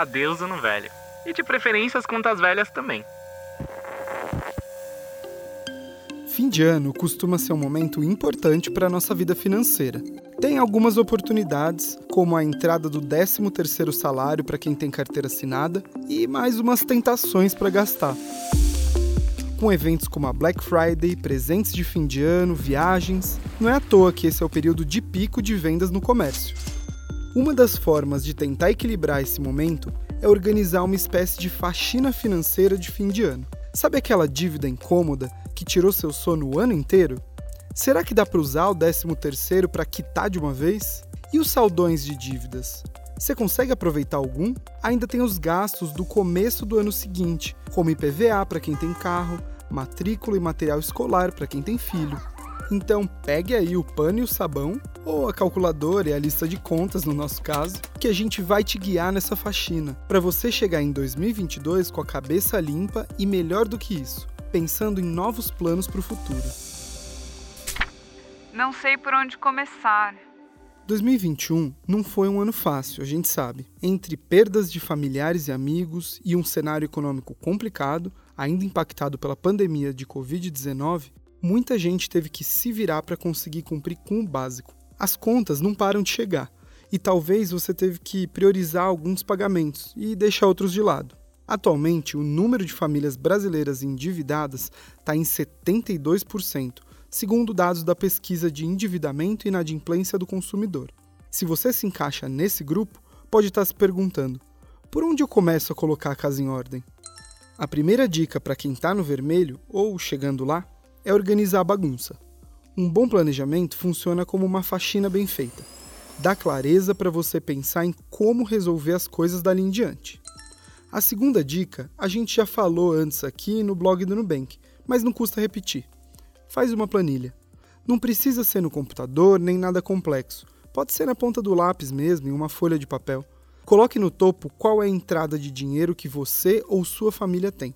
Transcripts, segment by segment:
adeus ano velho. E de preferência as contas velhas também. Fim de ano costuma ser um momento importante para a nossa vida financeira. Tem algumas oportunidades, como a entrada do 13º salário para quem tem carteira assinada e mais umas tentações para gastar. Com eventos como a Black Friday, presentes de fim de ano, viagens, não é à toa que esse é o período de pico de vendas no comércio. Uma das formas de tentar equilibrar esse momento é organizar uma espécie de faxina financeira de fim de ano. Sabe aquela dívida incômoda que tirou seu sono o ano inteiro? Será que dá para usar o 13º para quitar de uma vez? E os saldões de dívidas? Você consegue aproveitar algum? Ainda tem os gastos do começo do ano seguinte, como IPVA para quem tem carro, matrícula e material escolar para quem tem filho. Então, pegue aí o pano e o sabão, ou a calculadora e a lista de contas no nosso caso, que a gente vai te guiar nessa faxina, para você chegar em 2022 com a cabeça limpa e melhor do que isso, pensando em novos planos para o futuro. Não sei por onde começar. 2021 não foi um ano fácil, a gente sabe. Entre perdas de familiares e amigos e um cenário econômico complicado, ainda impactado pela pandemia de Covid-19, muita gente teve que se virar para conseguir cumprir com o básico. As contas não param de chegar e talvez você teve que priorizar alguns pagamentos e deixar outros de lado. Atualmente, o número de famílias brasileiras endividadas está em 72%, segundo dados da pesquisa de endividamento e inadimplência do consumidor. Se você se encaixa nesse grupo, pode estar se perguntando: por onde eu começo a colocar a casa em ordem? A primeira dica para quem está no vermelho ou chegando lá é organizar a bagunça. Um bom planejamento funciona como uma faxina bem feita. Dá clareza para você pensar em como resolver as coisas dali em diante. A segunda dica a gente já falou antes aqui no blog do Nubank, mas não custa repetir. Faz uma planilha. Não precisa ser no computador nem nada complexo. Pode ser na ponta do lápis mesmo, em uma folha de papel. Coloque no topo qual é a entrada de dinheiro que você ou sua família tem.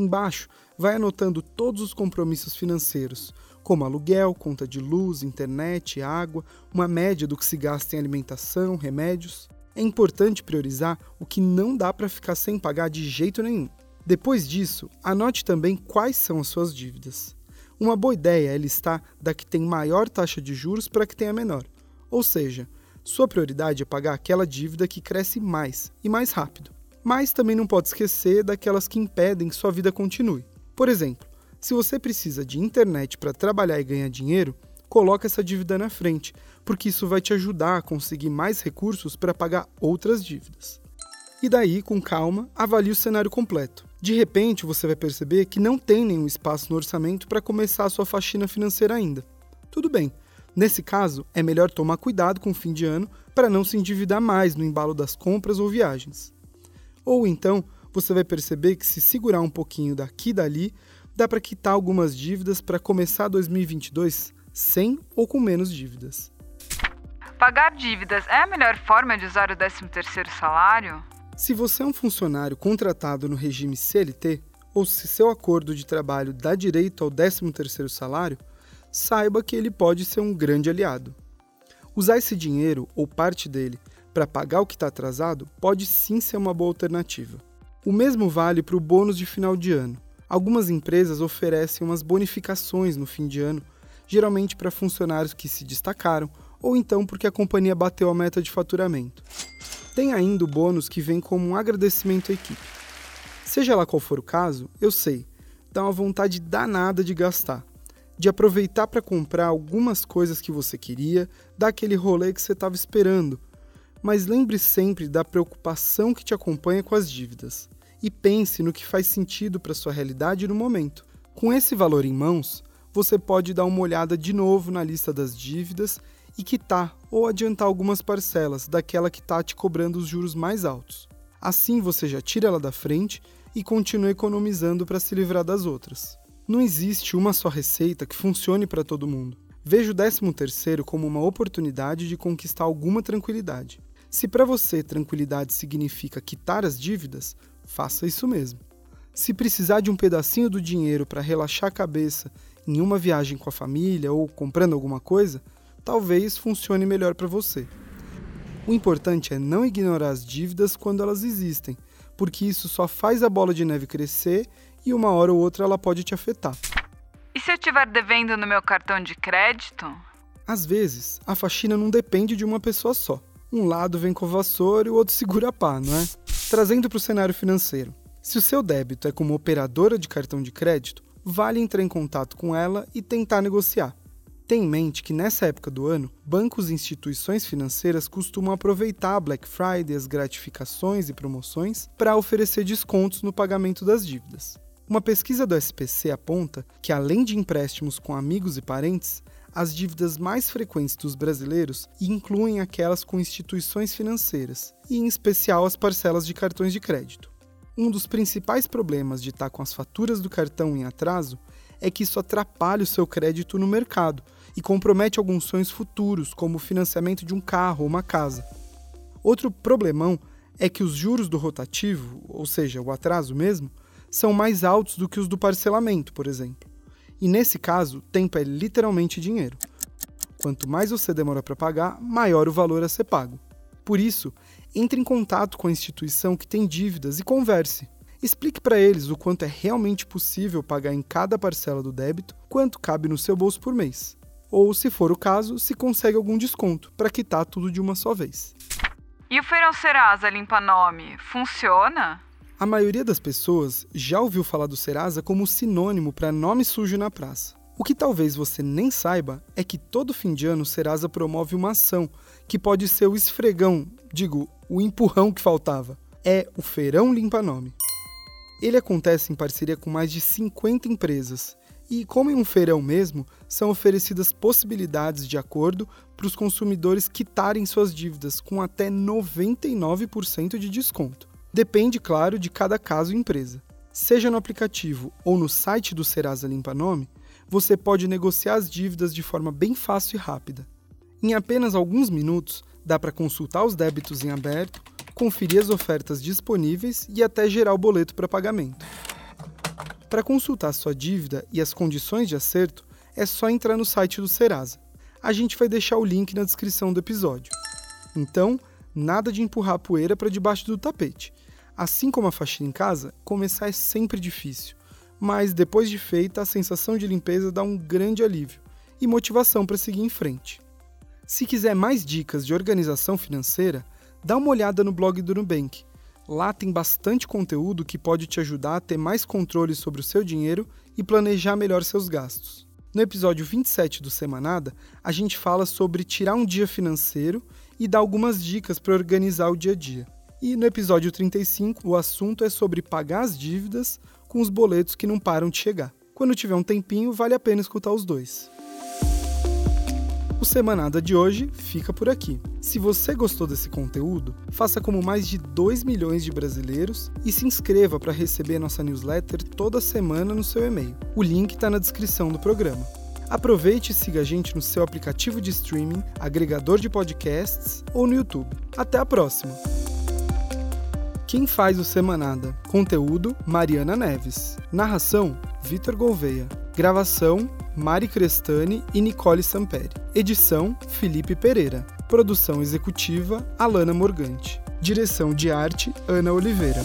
Embaixo, vai anotando todos os compromissos financeiros, como aluguel, conta de luz, internet, água, uma média do que se gasta em alimentação, remédios. É importante priorizar o que não dá para ficar sem pagar de jeito nenhum. Depois disso, anote também quais são as suas dívidas. Uma boa ideia é listar da que tem maior taxa de juros para a que tem a menor. Ou seja, sua prioridade é pagar aquela dívida que cresce mais e mais rápido. Mas também não pode esquecer daquelas que impedem que sua vida continue. Por exemplo, se você precisa de internet para trabalhar e ganhar dinheiro, coloque essa dívida na frente, porque isso vai te ajudar a conseguir mais recursos para pagar outras dívidas. E daí, com calma, avalie o cenário completo. De repente, você vai perceber que não tem nenhum espaço no orçamento para começar a sua faxina financeira ainda. Tudo bem. Nesse caso, é melhor tomar cuidado com o fim de ano para não se endividar mais no embalo das compras ou viagens. Ou então, você vai perceber que se segurar um pouquinho daqui e dali, dá para quitar algumas dívidas para começar 2022 sem ou com menos dívidas. Pagar dívidas é a melhor forma de usar o 13º salário? Se você é um funcionário contratado no regime CLT, ou se seu acordo de trabalho dá direito ao 13º salário, saiba que ele pode ser um grande aliado. Usar esse dinheiro ou parte dele para pagar o que está atrasado pode sim ser uma boa alternativa. O mesmo vale para o bônus de final de ano. Algumas empresas oferecem umas bonificações no fim de ano, geralmente para funcionários que se destacaram ou então porque a companhia bateu a meta de faturamento. Tem ainda o bônus que vem como um agradecimento à equipe. Seja lá qual for o caso, eu sei, dá uma vontade danada de gastar, de aproveitar para comprar algumas coisas que você queria, dar aquele rolê que você estava esperando, mas lembre sempre da preocupação que te acompanha com as dívidas e pense no que faz sentido para sua realidade no momento. Com esse valor em mãos, você pode dar uma olhada de novo na lista das dívidas e quitar ou adiantar algumas parcelas daquela que está te cobrando os juros mais altos. Assim você já tira ela da frente e continua economizando para se livrar das outras. Não existe uma só receita que funcione para todo mundo. Veja o 13º como uma oportunidade de conquistar alguma tranquilidade. Se para você tranquilidade significa quitar as dívidas, faça isso mesmo. Se precisar de um pedacinho do dinheiro para relaxar a cabeça em uma viagem com a família ou comprando alguma coisa, talvez funcione melhor para você. O importante é não ignorar as dívidas quando elas existem, porque isso só faz a bola de neve crescer e uma hora ou outra ela pode te afetar. E se eu estiver devendo no meu cartão de crédito? Às vezes, a faxina não depende de uma pessoa só. Um lado vem com a vassoura e o outro segura a pá, não é? Trazendo para o cenário financeiro. Se o seu débito é como operadora de cartão de crédito, vale entrar em contato com ela e tentar negociar. Tenha em mente que nessa época do ano, bancos e instituições financeiras costumam aproveitar a Black Friday, as gratificações e promoções para oferecer descontos no pagamento das dívidas. Uma pesquisa do SPC aponta que, além de empréstimos com amigos e parentes, as dívidas mais frequentes dos brasileiros incluem aquelas com instituições financeiras, e em especial as parcelas de cartões de crédito. Um dos principais problemas de estar com as faturas do cartão em atraso é que isso atrapalha o seu crédito no mercado e compromete alguns sonhos futuros, como o financiamento de um carro ou uma casa. Outro problemão é que os juros do rotativo, ou seja, o atraso mesmo, são mais altos do que os do parcelamento, por exemplo. E nesse caso, tempo é literalmente dinheiro. Quanto mais você demora para pagar, maior o valor a ser pago. Por isso, entre em contato com a instituição que tem dívidas e converse. Explique para eles o quanto é realmente possível pagar em cada parcela do débito, quanto cabe no seu bolso por mês ou, se for o caso, se consegue algum desconto para quitar tudo de uma só vez. E o Feirão Serasa Limpa Nome funciona? A maioria das pessoas já ouviu falar do Serasa como sinônimo para nome sujo na praça. O que talvez você nem saiba é que todo fim de ano o Serasa promove uma ação que pode ser o esfregão, digo, o empurrão que faltava. É o Feirão Limpa Nome. Ele acontece em parceria com mais de 50 empresas e, como em um feirão mesmo, são oferecidas possibilidades de acordo para os consumidores quitarem suas dívidas com até 99% de desconto. Depende, claro, de cada caso e empresa. Seja no aplicativo ou no site do Serasa Limpa Nome, você pode negociar as dívidas de forma bem fácil e rápida. Em apenas alguns minutos, dá para consultar os débitos em aberto, conferir as ofertas disponíveis e até gerar o boleto para pagamento. Para consultar sua dívida e as condições de acerto, é só entrar no site do Serasa. A gente vai deixar o link na descrição do episódio. Então, nada de empurrar a poeira para debaixo do tapete. Assim como a faxina em casa, começar é sempre difícil, mas depois de feita, a sensação de limpeza dá um grande alívio e motivação para seguir em frente. Se quiser mais dicas de organização financeira, dá uma olhada no blog do Nubank Lá tem bastante conteúdo que pode te ajudar a ter mais controle sobre o seu dinheiro e planejar melhor seus gastos. No episódio 27 do Semanada, a gente fala sobre tirar um dia financeiro e dar algumas dicas para organizar o dia a dia. E no episódio 35, o assunto é sobre pagar as dívidas com os boletos que não param de chegar. Quando tiver um tempinho, vale a pena escutar os dois. O Semanada de hoje fica por aqui. Se você gostou desse conteúdo, faça como mais de 2 milhões de brasileiros e se inscreva para receber nossa newsletter toda semana no seu e-mail. O link está na descrição do programa. Aproveite e siga a gente no seu aplicativo de streaming, agregador de podcasts ou no YouTube. Até a próxima! Quem faz o Semanada? Conteúdo: Mariana Neves. Narração: Vitor Gouveia. Gravação: Mari Crestani e Nicole Samperi. Edição: Felipe Pereira. Produção executiva: Alana Morgante. Direção de arte: Ana Oliveira.